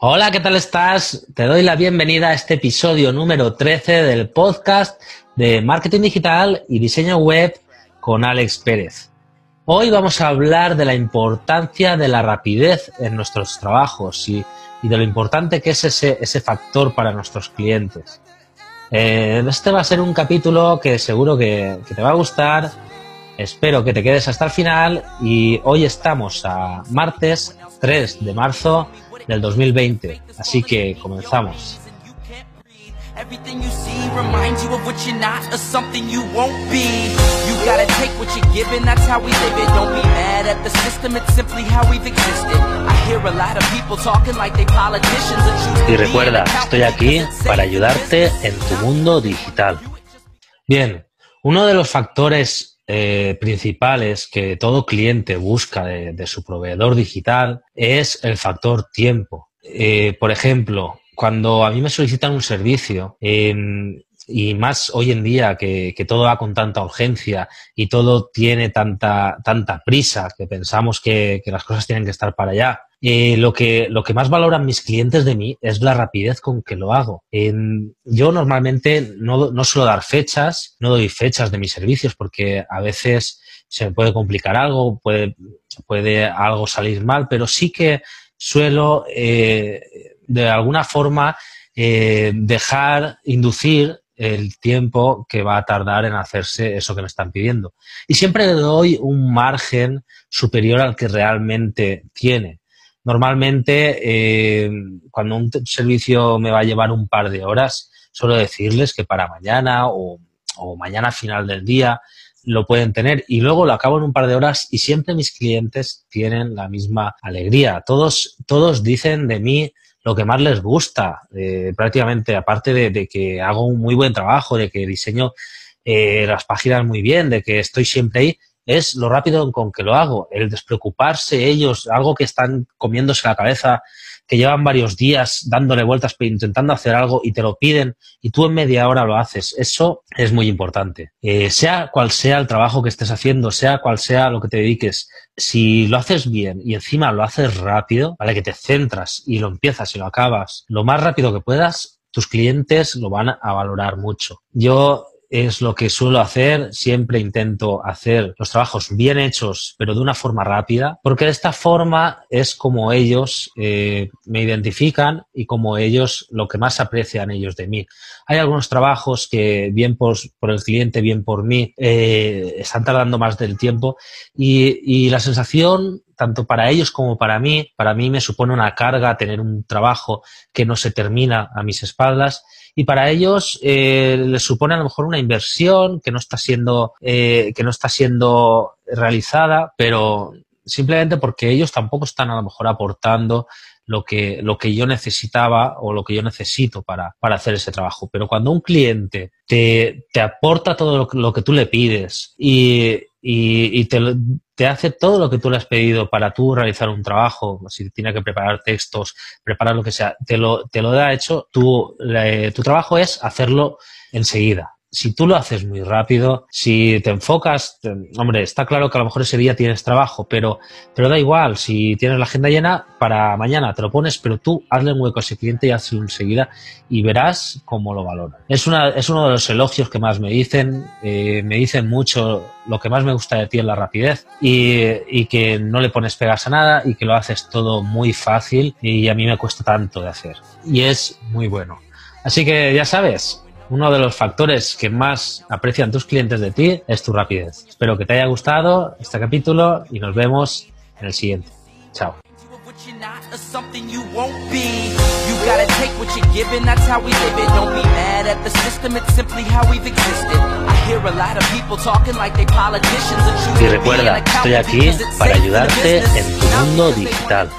Hola, ¿qué tal estás? Te doy la bienvenida a este episodio número 13 del podcast de Marketing Digital y Diseño Web con Alex Pérez. Hoy vamos a hablar de la importancia de la rapidez en nuestros trabajos y, de lo importante que es ese, ese factor para nuestros clientes. Eh, este va a ser un capítulo que seguro que, que te va a gustar. Espero que te quedes hasta el final y hoy estamos a martes 3 de marzo del 2020. Así que comenzamos. Everything you see reminds you of what you're not or something you won't be. You gotta take what you're given, that's how we live it. Don't be mad at the system, it's simply how we've existed. I hear a lot of people talking like they politicians Y recuerda, estoy aquí para ayudarte en tu mundo digital. Bien, uno de los factores eh, principales que todo cliente busca de, su proveedor digital es el factor tiempo. Eh, por ejemplo, cuando a mí me solicitan un servicio, em, y más hoy en día que, todo va con tanta urgencia y todo tiene tanta, tanta prisa que pensamos que, las cosas tienen que estar para allá. Eh, lo, que, lo que más valoran mis clientes de mí es la rapidez con que lo hago. yo normalmente no, no suelo dar fechas, no doy fechas de mis servicios porque a veces se me puede complicar algo, puede, puede algo salir mal, pero sí que suelo eh, de alguna forma eh, dejar inducir el tiempo que va a tardar en hacerse eso que me están pidiendo. Y siempre le doy un margen superior al que realmente tiene. Normalmente, eh, cuando un servicio me va a llevar un par de horas, suelo decirles que para mañana o, mañana final del día lo pueden tener y luego lo acabo en un par de horas y siempre mis clientes tienen la misma alegría. Todos, todos dicen de mí lo que más les gusta, eh, prácticamente, aparte de, que hago un muy buen trabajo, de que diseño eh, las páginas muy bien, de que estoy siempre ahí, es lo rápido con que lo hago, el despreocuparse ellos, algo que están comiéndose la cabeza que llevan varios días dándole vueltas, intentando hacer algo y te lo piden y tú en media hora lo haces. Eso es muy importante. Eh, sea cual sea el trabajo que estés haciendo, sea cual sea lo que te dediques, si lo haces bien y encima lo haces rápido, ¿vale? Que te centras y lo empiezas y lo acabas lo más rápido que puedas, tus clientes lo van a valorar mucho. Yo es lo que suelo hacer. Siempre intento hacer los trabajos bien hechos, pero de una forma rápida, porque de esta forma es como ellos eh, me identifican y como ellos lo que más aprecian ellos de mí. Hay algunos trabajos que bien por, por el cliente, bien por mí, eh, están tardando más del tiempo y, y la sensación tanto para ellos como para mí, para mí me supone una carga tener un trabajo que no se termina a mis espaldas y para ellos eh, les supone a lo mejor una inversión que no está siendo eh, que no está siendo realizada, pero simplemente porque ellos tampoco están a lo mejor aportando lo que, lo que yo necesitaba o lo que yo necesito para, para hacer ese trabajo. Pero cuando un cliente te, te aporta todo lo, que tú le pides y, y, te, te, hace todo lo que tú le has pedido para tú realizar un trabajo, si tiene que preparar textos, preparar lo que sea, te lo, te lo da hecho, tu, tu trabajo es hacerlo enseguida si tú lo haces muy rápido, si te enfocas, hombre, está claro que a lo mejor ese día tienes trabajo, pero, pero da igual, si tienes la agenda llena, para mañana te lo pones, pero tú hazle un hueco a ese cliente y hazlo enseguida y verás cómo lo valora. Es, una, es uno de los elogios que más me dicen, eh, me dicen mucho, lo que más me gusta de ti es la rapidez y, y que no le pones pegas a nada y que lo haces todo muy fácil y a mí me cuesta tanto de hacer. Y es muy bueno. Así que ya sabes, uno de los factores que más aprecian tus clientes de ti es tu rapidez. Espero que te haya gustado este capítulo y nos vemos en el siguiente. Chao. Y recuerda, estoy aquí para ayudarte en tu mundo digital.